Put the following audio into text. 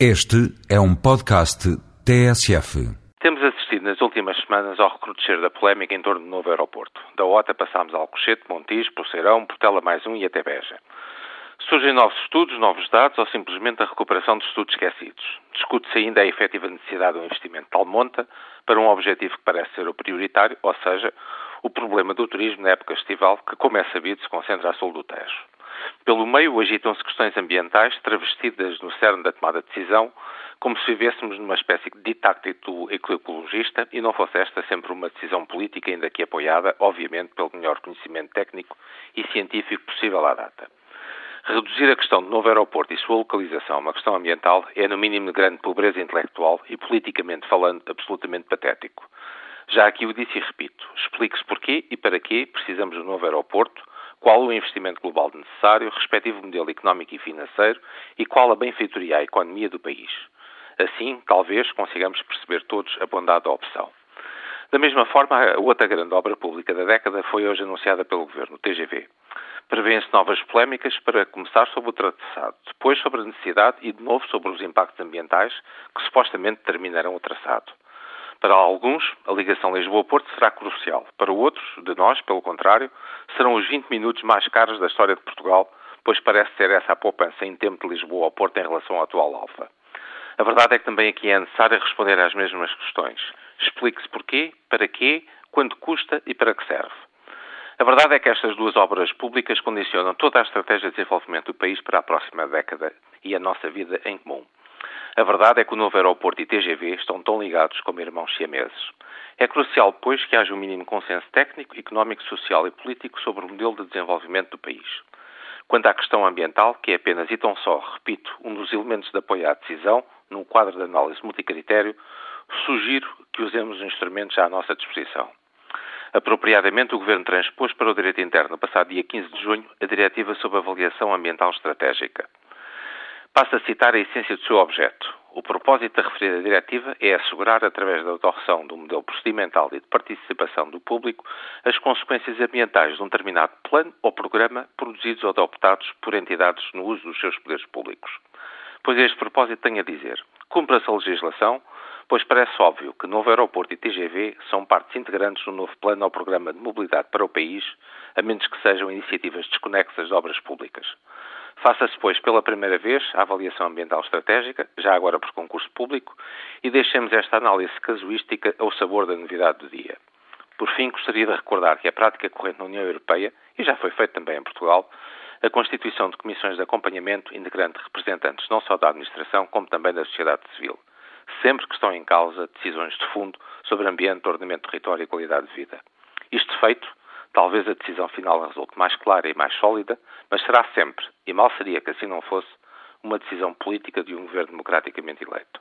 Este é um podcast TSF. Temos assistido nas últimas semanas ao recrudescer da polémica em torno do novo aeroporto. Da OTA passámos a Alcochete, Montijo, Poceirão, Portela mais um e até Beja. Surgem novos estudos, novos dados ou simplesmente a recuperação de estudos esquecidos. Discute-se ainda a efetiva necessidade de um investimento de tal monta para um objetivo que parece ser o prioritário, ou seja, o problema do turismo na época estival, que, como é sabido, se concentra a sul do Tejo. Pelo meio agitam-se questões ambientais travestidas no cerne da tomada de decisão, como se vivêssemos numa espécie de ditáctito ecologista e não fosse esta sempre uma decisão política, ainda que apoiada, obviamente, pelo melhor conhecimento técnico e científico possível à data. Reduzir a questão do novo aeroporto e sua localização a uma questão ambiental é, no mínimo, de grande pobreza intelectual e, politicamente falando, absolutamente patético. Já aqui o disse e repito. Explique-se porquê e para quê precisamos do novo aeroporto, qual o investimento global necessário, respectivo modelo económico e financeiro e qual a benfeitoria à economia do país. Assim, talvez consigamos perceber todos a bondade da opção. Da mesma forma, a outra grande obra pública da década foi hoje anunciada pelo Governo, o TGV. Prevêem-se novas polémicas para começar sobre o traçado, depois sobre a necessidade e de novo sobre os impactos ambientais que supostamente terminarão o traçado. Para alguns, a ligação Lisboa-Porto será crucial. Para outros, de nós, pelo contrário, serão os 20 minutos mais caros da história de Portugal, pois parece ser essa a poupança em tempo de Lisboa ao Porto em relação ao atual Alfa. A verdade é que também aqui é necessário responder às mesmas questões. Explique-se porquê, para quê, quanto custa e para que serve. A verdade é que estas duas obras públicas condicionam toda a estratégia de desenvolvimento do país para a próxima década e a nossa vida em comum. A verdade é que o novo aeroporto e TGV estão tão ligados como irmãos siameses. É crucial, pois, que haja um mínimo consenso técnico, económico, social e político sobre o modelo de desenvolvimento do país. Quanto à questão ambiental, que é apenas e tão só, repito, um dos elementos de apoio à decisão, num quadro de análise multicritério, sugiro que usemos os instrumentos à nossa disposição. Apropriadamente, o Governo transpôs para o direito interno, no passado dia 15 de junho, a Diretiva sobre Avaliação Ambiental Estratégica. Passo a citar a essência do seu objeto. O propósito da referida diretiva é assegurar, através da adoção do modelo procedimental e de participação do público, as consequências ambientais de um determinado plano ou programa produzidos ou adoptados por entidades no uso dos seus poderes públicos. Pois este propósito tenho a dizer, cumpra-se a legislação, pois parece óbvio que Novo Aeroporto e TGV são partes integrantes do novo plano ou programa de mobilidade para o país, a menos que sejam iniciativas desconexas de obras públicas. Faça-se, pois, pela primeira vez a avaliação ambiental estratégica, já agora por concurso público, e deixemos esta análise casuística ao sabor da novidade do dia. Por fim, gostaria de recordar que a prática corrente na União Europeia, e já foi feito também em Portugal, a constituição de comissões de acompanhamento integrante representantes não só da administração, como também da sociedade civil, sempre que estão em causa decisões de fundo sobre ambiente, ordenamento do território e qualidade de vida. Isto feito, Talvez a decisão final resulte mais clara e mais sólida, mas será sempre, e mal seria que assim não fosse, uma decisão política de um governo democraticamente eleito.